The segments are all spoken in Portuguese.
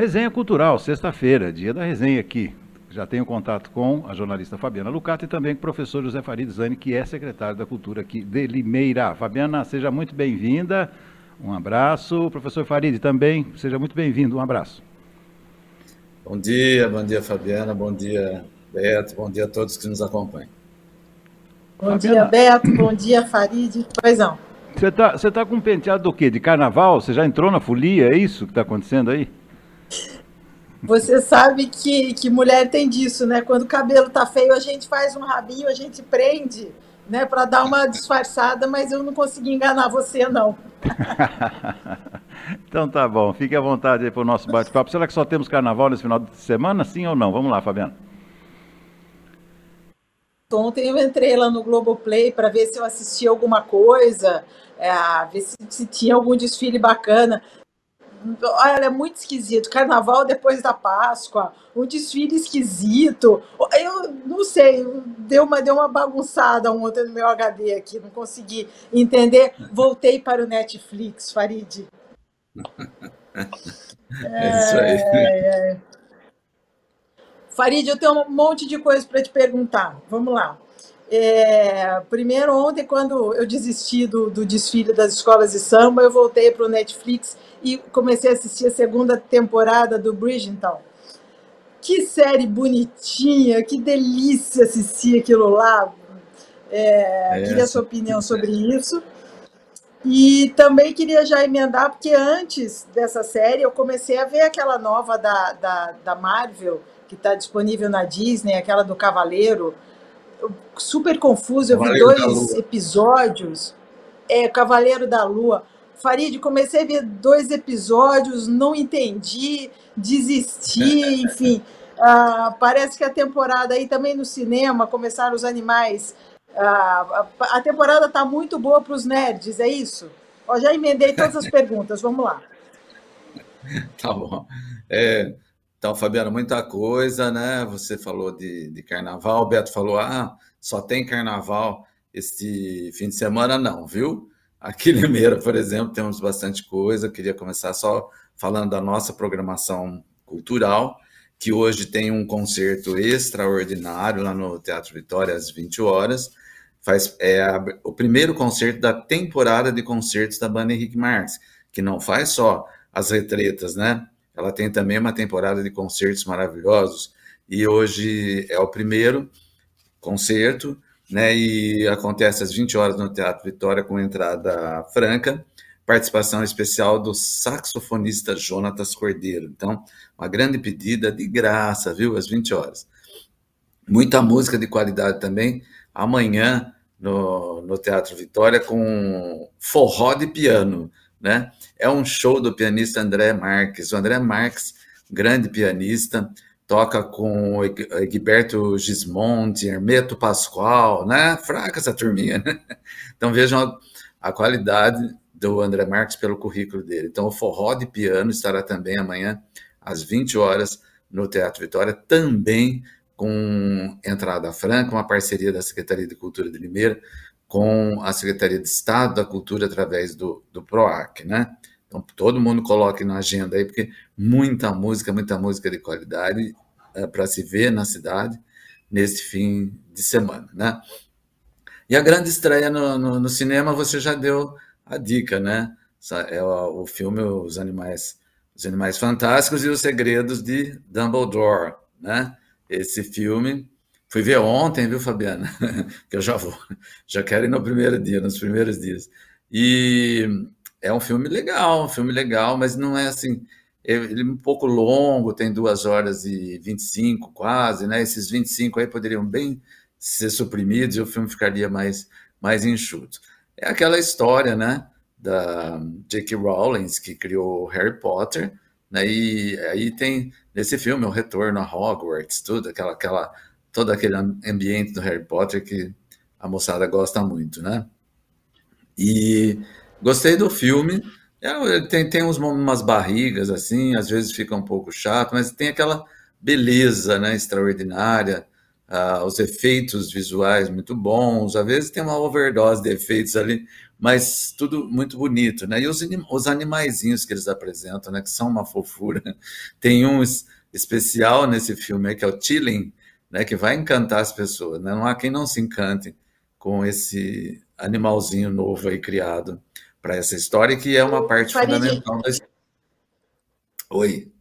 Resenha Cultural, sexta-feira, dia da resenha aqui. Já tenho contato com a jornalista Fabiana Lucato e também com o professor José Farid Zani, que é secretário da Cultura aqui de Limeira. Fabiana, seja muito bem-vinda. Um abraço. Professor Farid também, seja muito bem-vindo. Um abraço. Bom dia, bom dia, Fabiana. Bom dia, Beto. Bom dia a todos que nos acompanham. Bom Fabiana. dia, Beto. Bom dia, Farid. Pois não. Você está você tá com um penteado do quê? De carnaval? Você já entrou na folia? É isso que está acontecendo aí? Você sabe que, que mulher tem disso, né? Quando o cabelo tá feio, a gente faz um rabinho, a gente prende, né? Para dar uma disfarçada, mas eu não consegui enganar você, não. então tá bom, fique à vontade aí para o nosso bate-papo. Será que só temos carnaval nesse final de semana, sim ou não? Vamos lá, Fabiano. Ontem eu entrei lá no Globoplay para ver se eu assisti alguma coisa, é, ver se, se tinha algum desfile bacana. Olha, é muito esquisito. Carnaval depois da Páscoa, um desfile esquisito. Eu não sei, deu uma, deu uma bagunçada ontem no meu HD aqui, não consegui entender. Voltei para o Netflix, Farid. É isso aí. É, é. Farid, eu tenho um monte de coisa para te perguntar. Vamos lá. É, primeiro, ontem, quando eu desisti do, do, desfile das escolas de samba, eu voltei para o Netflix e comecei a assistir a segunda temporada do Bridgerton. Que série bonitinha, que delícia assistir aquilo lá. É, é. Queria a sua opinião sobre isso. E também queria já emendar, porque antes dessa série eu comecei a ver aquela nova da, da, da Marvel, que está disponível na Disney, aquela do Cavaleiro super confuso. Eu vi dois episódios. É, Cavaleiro da Lua. Farid, comecei a ver dois episódios, não entendi, desisti, enfim. Uh, parece que a temporada aí também no cinema começaram os animais. Uh, a, a temporada está muito boa para os nerds, é isso? Ó, já emendei todas as perguntas, vamos lá. Tá bom. É, então, Fabiana, muita coisa, né? Você falou de, de carnaval, o Beto falou, ah, só tem carnaval este fim de semana, não, viu? Aqui em Limeira, por exemplo, temos bastante coisa. Eu queria começar só falando da nossa programação cultural, que hoje tem um concerto extraordinário lá no Teatro Vitória às 20 horas. Faz, é a, o primeiro concerto da temporada de concertos da banda Henrique Marques, que não faz só as retretas, né? Ela tem também uma temporada de concertos maravilhosos e hoje é o primeiro concerto, né? E acontece às 20 horas no Teatro Vitória com entrada franca, participação especial do saxofonista Jonatas Cordeiro. Então, uma grande pedida de graça, viu? Às 20 horas. Muita música de qualidade também. Amanhã no, no Teatro Vitória com forró de piano né? É um show do pianista André Marques. O André Marques, grande pianista, toca com Egberto Gismonti, Hermeto Pascoal, né? Fraca essa turminha, né? Então vejam a, a qualidade do André Marques pelo currículo dele. Então o forró de piano estará também amanhã às 20 horas no Teatro Vitória, também com entrada franca, uma parceria da Secretaria de Cultura de Limeira com a Secretaria de Estado da Cultura através do, do PROAC, né? Então, todo mundo coloque na agenda aí, porque muita música, muita música de qualidade é, para se ver na cidade nesse fim de semana, né? E a grande estreia no, no, no cinema, você já deu a dica, né? É o, o filme Os Animais, Os Animais Fantásticos e os Segredos de Dumbledore, né? Esse filme Fui ver ontem, viu, Fabiana? que eu já vou, já quero ir no primeiro dia, nos primeiros dias. E é um filme legal, um filme legal, mas não é assim. Ele é um pouco longo, tem duas horas e 25 quase, né? Esses 25 aí poderiam bem ser suprimidos e o filme ficaria mais, mais enxuto. É aquela história, né? Da J.K. Rowling, que criou Harry Potter, né? E aí tem nesse filme o retorno a Hogwarts, tudo, aquela, aquela todo aquele ambiente do Harry Potter que a moçada gosta muito, né? E gostei do filme. É, tem, tem uns, umas barrigas assim, às vezes fica um pouco chato, mas tem aquela beleza, né, extraordinária, uh, os efeitos visuais muito bons. Às vezes tem uma overdose de efeitos ali mas tudo muito bonito, né? E os, os animaizinhos que eles apresentam, né? Que são uma fofura. Tem um especial nesse filme que é o Chilling, né? Que vai encantar as pessoas, né? Não há quem não se encante com esse animalzinho novo aí criado para essa história, que é uma parte Farid, fundamental da história. Oi.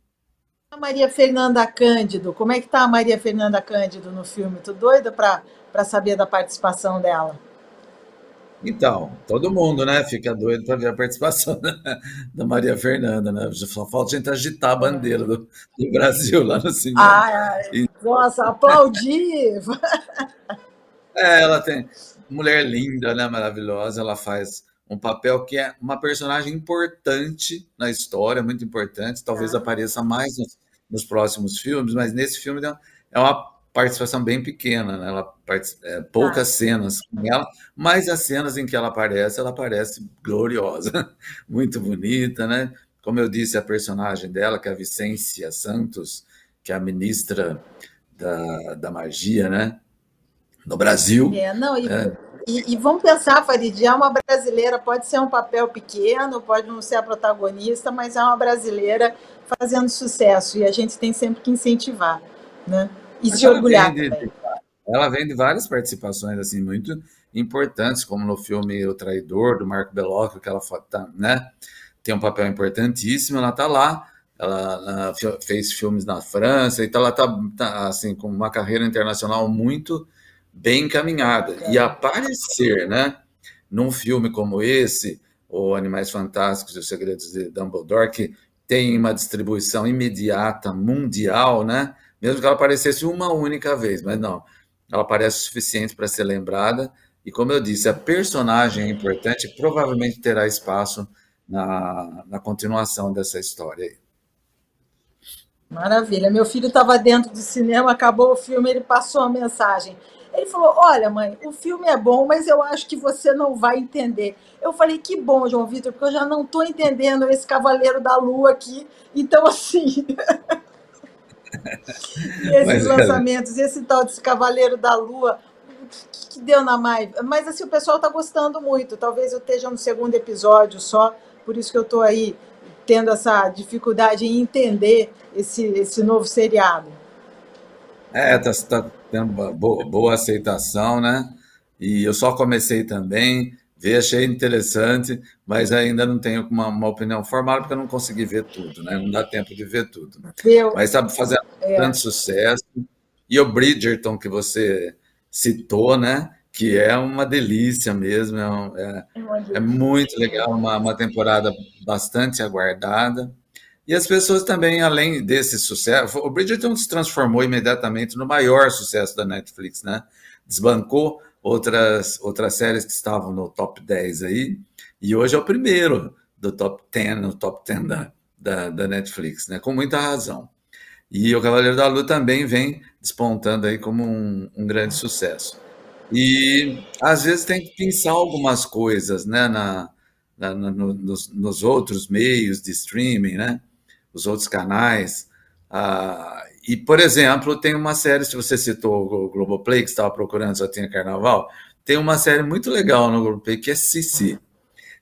A Maria Fernanda Cândido, como é que tá a Maria Fernanda Cândido no filme? Tô doida para saber da participação dela. Então, todo mundo, né, fica doido para ver a participação da, Maria Fernanda, né? Só falta a gente agitar a bandeira do, do Brasil lá no cinema. Ah, e... Nossa, aplaudir! É, ela tem mulher linda, né, maravilhosa. Ela faz um papel que é uma personagem importante na história, muito importante. Talvez ah. apareça mais nos, nos, próximos filmes, mas nesse filme é uma participação bem pequena, né? Ela é, poucas ah. cenas com ela, mas as cenas em que ela aparece, ela aparece gloriosa, muito bonita, né? Como eu disse, a personagem dela, que é a Vicência Santos, que é a ministra da, da magia, né? No Brasil. É, não, e, é. e, e vamos pensar, Farid, é uma brasileira, pode ser um papel pequeno, pode não ser a protagonista, mas é uma brasileira fazendo sucesso, e a gente tem sempre que incentivar, né? E se orgulhar de, também. Ela vem de várias participações assim muito importantes, como no filme O Traidor, do Marco Bellocchio, que ela tá, né, tem um papel importantíssimo, ela está lá, ela, ela, fez filmes na França, então ela está tá, assim, com uma carreira internacional muito bem encaminhada. E aparecer né, num filme como esse, o Animais Fantásticos e os Segredos de Dumbledore, que tem uma distribuição imediata, mundial, né? mesmo que ela aparecesse uma única vez, mas não, ela aparece o suficiente para ser lembrada. E como eu disse, a personagem é importante, provavelmente terá espaço na, na continuação dessa história aí. Maravilha. Meu filho estava dentro do cinema, acabou o filme, ele passou a mensagem. Ele falou: Olha, mãe, o filme é bom, mas eu acho que você não vai entender. Eu falei: Que bom, João Vitor, porque eu já não estou entendendo esse Cavaleiro da Lua aqui. Então, assim. esses lançamentos, esse tal desse Cavaleiro da Lua, que, que deu na mais. Mas assim, o pessoal está gostando muito. Talvez eu esteja no segundo episódio só, por isso que eu estou aí tendo essa dificuldade em entender esse, esse novo seriado. É, está tá tendo boa, boa aceitação, né? E eu só comecei também, vi, achei interessante, mas ainda não tenho uma, uma, opinião formada, porque eu não consegui ver tudo, né? Não dá tempo de ver tudo. Né? Mas está fazendo é. tanto sucesso. E o Bridgerton, que você citou, né? Que é uma delícia mesmo, é, é, é muito legal, uma, uma temporada bastante aguardada. E as pessoas também, além desse sucesso, o Bridgerton se transformou imediatamente no maior sucesso da Netflix, né? Desbancou outras, outras séries que estavam no top 10 aí, e hoje é o primeiro do top 10, no top 10 da, da, da Netflix, né? com muita razão. E o Cavaleiro da Lua também vem despontando aí como um, um grande sucesso. E às vezes tem que pensar algumas coisas né, na, na no, nos, nos, outros meios de streaming, né, os outros canais. Ah, e, por exemplo, tem uma série, se você citou o Globoplay, que estava procurando, só tinha carnaval, tem uma série muito legal no Globoplay que é Sissi.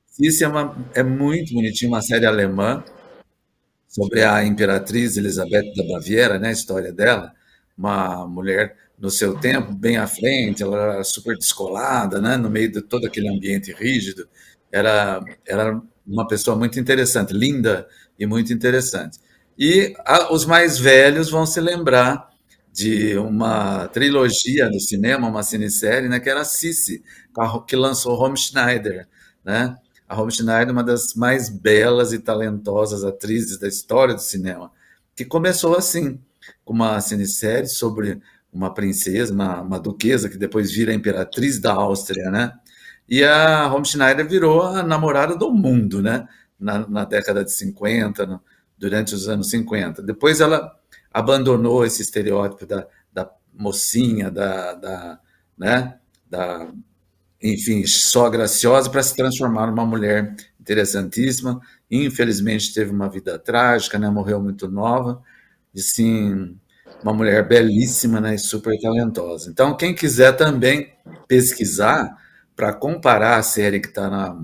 Sissi é, uma, é muito bonitinha, uma série alemã sobre a imperatriz Elizabeth da Baviera, né, a história dela, uma mulher no seu tempo, bem à frente, ela era super descolada, né, no meio de todo aquele ambiente rígido, era, era uma pessoa muito interessante, linda e muito interessante. E a, os mais velhos vão se lembrar de uma trilogia do cinema, uma cinesérie, né, que era Sissi, que lançou Romy Schneider, né? A Romy Schneider, uma das mais belas e talentosas atrizes da história do cinema, que começou assim, com uma cinesérie sobre uma princesa, uma, uma duquesa, que depois vira imperatriz da Áustria, né? E a Romy Schneider virou a namorada do mundo, né? Na, na década de 50, no, durante os anos 50. Depois ela abandonou esse estereótipo da, da mocinha, da, da, né, da, enfim, só graciosa para se transformar numa mulher interessantíssima. Infelizmente teve uma vida trágica, né, morreu muito nova, e sim, uma mulher belíssima né, e super talentosa. Então, quem quiser também pesquisar, para comparar a série que está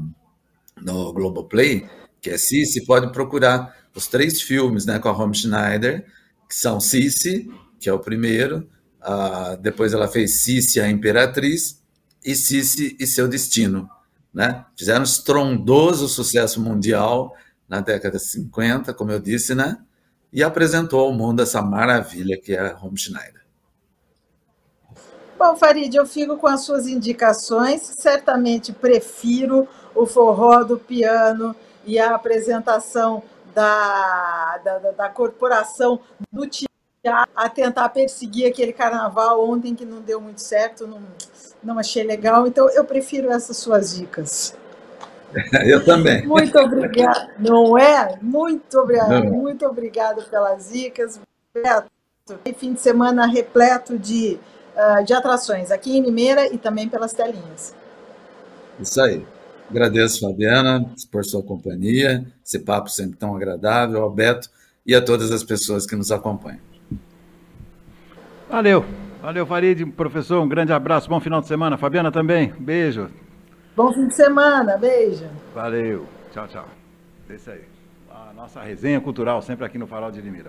no Globoplay, que é Cici, pode procurar os três filmes né, com a Romy Schneider, que são Cici, que é o primeiro, uh, depois ela fez Cici, a Imperatriz, e Cici e Seu Destino. Né? Fizeram um estrondoso sucesso mundial na década de 50, como eu disse, né? E apresentou ao mundo essa maravilha que é a Romy Schneider. Bom, Farid, eu fico com as suas indicações. Certamente prefiro o forró do piano e a apresentação da, da, da corporação do teatro a tentar perseguir aquele carnaval ontem que não deu muito certo, não, não achei legal. Então, eu prefiro essas suas dicas. Eu também. Muito obrigada. Não é? Muito obrigado. Muito obrigado pelas dicas. Beto, fim de semana repleto de, uh, de atrações aqui em Limeira e também pelas telinhas. Isso aí. Agradeço, Fabiana, por sua companhia, esse papo sempre tão agradável, ao Beto e a todas as pessoas que nos acompanham. Valeu. Valeu, Farid, professor. Um grande abraço. Bom final de semana. Fabiana também. Beijo. Bom fim de semana. Beijo. Valeu. Tchau, tchau. Isso aí. A nossa resenha cultural sempre aqui no Farol de Limeira.